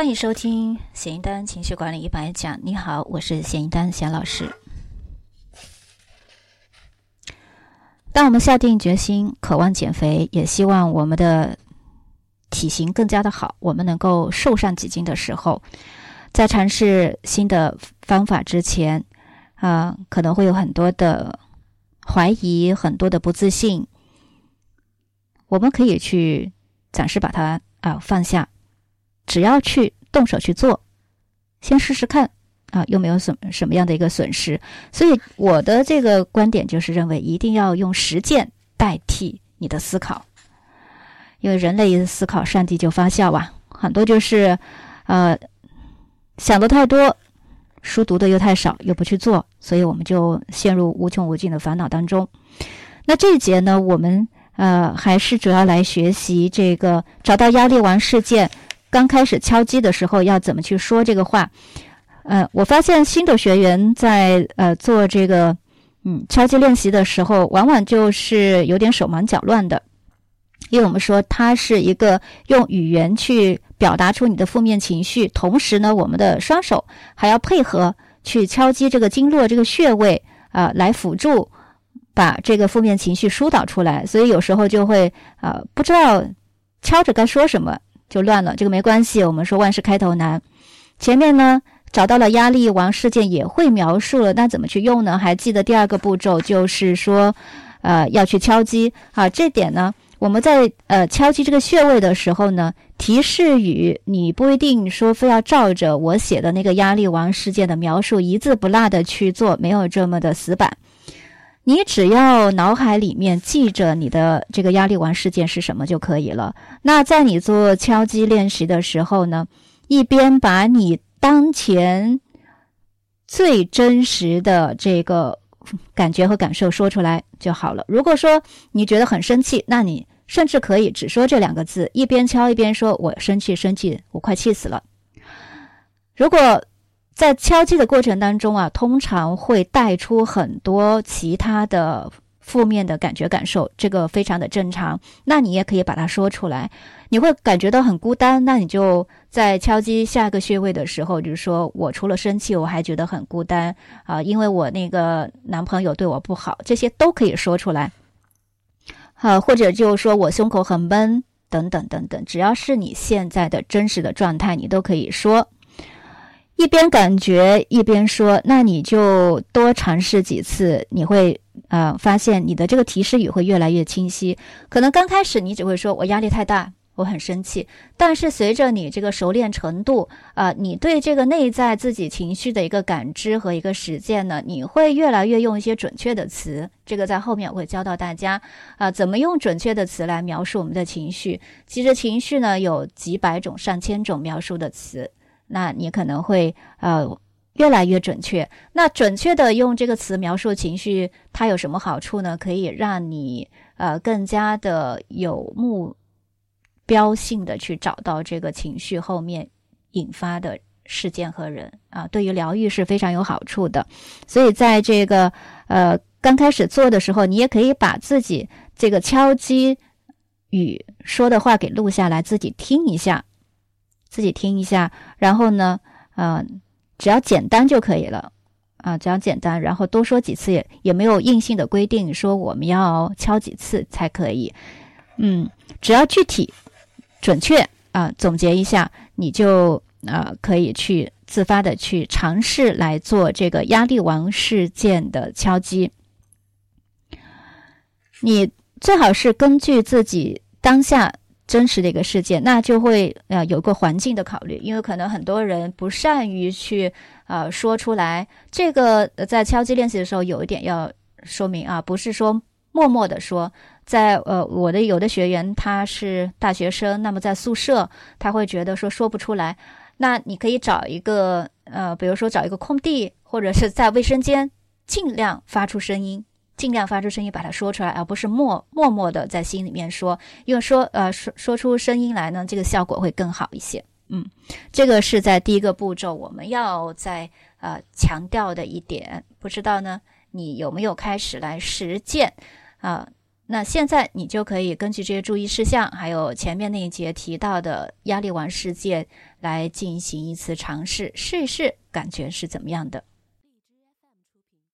欢迎收听咸一丹情绪管理一百讲。你好，我是咸一丹咸老师。当我们下定决心、渴望减肥，也希望我们的体型更加的好，我们能够瘦上几斤的时候，在尝试新的方法之前，啊，可能会有很多的怀疑，很多的不自信。我们可以去暂时把它啊放下，只要去动手去做，先试试看啊，又没有什什么样的一个损失。所以我的这个观点就是认为，一定要用实践代替你的思考，因为人类一思考，上帝就发笑啊。很多就是呃想的太多，书读的又太少，又不去做，所以我们就陷入无穷无尽的烦恼当中。那这一节呢，我们。呃，还是主要来学习这个找到压力王事件。刚开始敲击的时候要怎么去说这个话？呃，我发现新的学员在呃做这个嗯敲击练习的时候，往往就是有点手忙脚乱的，因为我们说它是一个用语言去表达出你的负面情绪，同时呢，我们的双手还要配合去敲击这个经络这个穴位啊，来辅助。把这个负面情绪疏导出来，所以有时候就会啊不知道敲着该说什么就乱了。这个没关系，我们说万事开头难。前面呢找到了压力王事件，也会描述了，那怎么去用呢？还记得第二个步骤就是说，呃要去敲击啊。这点呢，我们在呃敲击这个穴位的时候呢，提示语你不一定说非要照着我写的那个压力王事件的描述一字不落的去做，没有这么的死板。你只要脑海里面记着你的这个压力王事件是什么就可以了。那在你做敲击练习的时候呢，一边把你当前最真实的这个感觉和感受说出来就好了。如果说你觉得很生气，那你甚至可以只说这两个字，一边敲一边说：“我生气，生气，我快气死了。”如果在敲击的过程当中啊，通常会带出很多其他的负面的感觉感受，这个非常的正常。那你也可以把它说出来。你会感觉到很孤单，那你就在敲击下一个穴位的时候，就是说我除了生气，我还觉得很孤单啊，因为我那个男朋友对我不好，这些都可以说出来。啊，或者就是说我胸口很闷，等等等等，只要是你现在的真实的状态，你都可以说。一边感觉一边说，那你就多尝试几次，你会呃发现你的这个提示语会越来越清晰。可能刚开始你只会说我压力太大，我很生气，但是随着你这个熟练程度啊，你对这个内在自己情绪的一个感知和一个实践呢，你会越来越用一些准确的词。这个在后面我会教到大家啊，怎么用准确的词来描述我们的情绪。其实情绪呢有几百种、上千种描述的词。那你可能会呃越来越准确。那准确的用这个词描述情绪，它有什么好处呢？可以让你呃更加的有目标性的去找到这个情绪后面引发的事件和人啊，对于疗愈是非常有好处的。所以在这个呃刚开始做的时候，你也可以把自己这个敲击语说的话给录下来，自己听一下。自己听一下，然后呢，嗯，只要简单就可以了，啊，只要简单，然后多说几次也也没有硬性的规定说我们要敲几次才可以，嗯，只要具体、准确啊，总结一下，你就啊可以去自发的去尝试来做这个压力王事件的敲击。你最好是根据自己当下。真实的一个事件，那就会呃有个环境的考虑，因为可能很多人不善于去呃说出来。这个在敲击练习的时候有一点要说明啊，不是说默默的说。在呃我的有的学员他是大学生，那么在宿舍他会觉得说说不出来，那你可以找一个呃，比如说找一个空地，或者是在卫生间，尽量发出声音。尽量发出声音把它说出来，而不是默默默的在心里面说，因为说呃说说出声音来呢，这个效果会更好一些。嗯，这个是在第一个步骤我们要在呃强调的一点，不知道呢你有没有开始来实践啊？那现在你就可以根据这些注意事项，还有前面那一节提到的压力丸事件来进行一次尝试，试一试，感觉是怎么样的。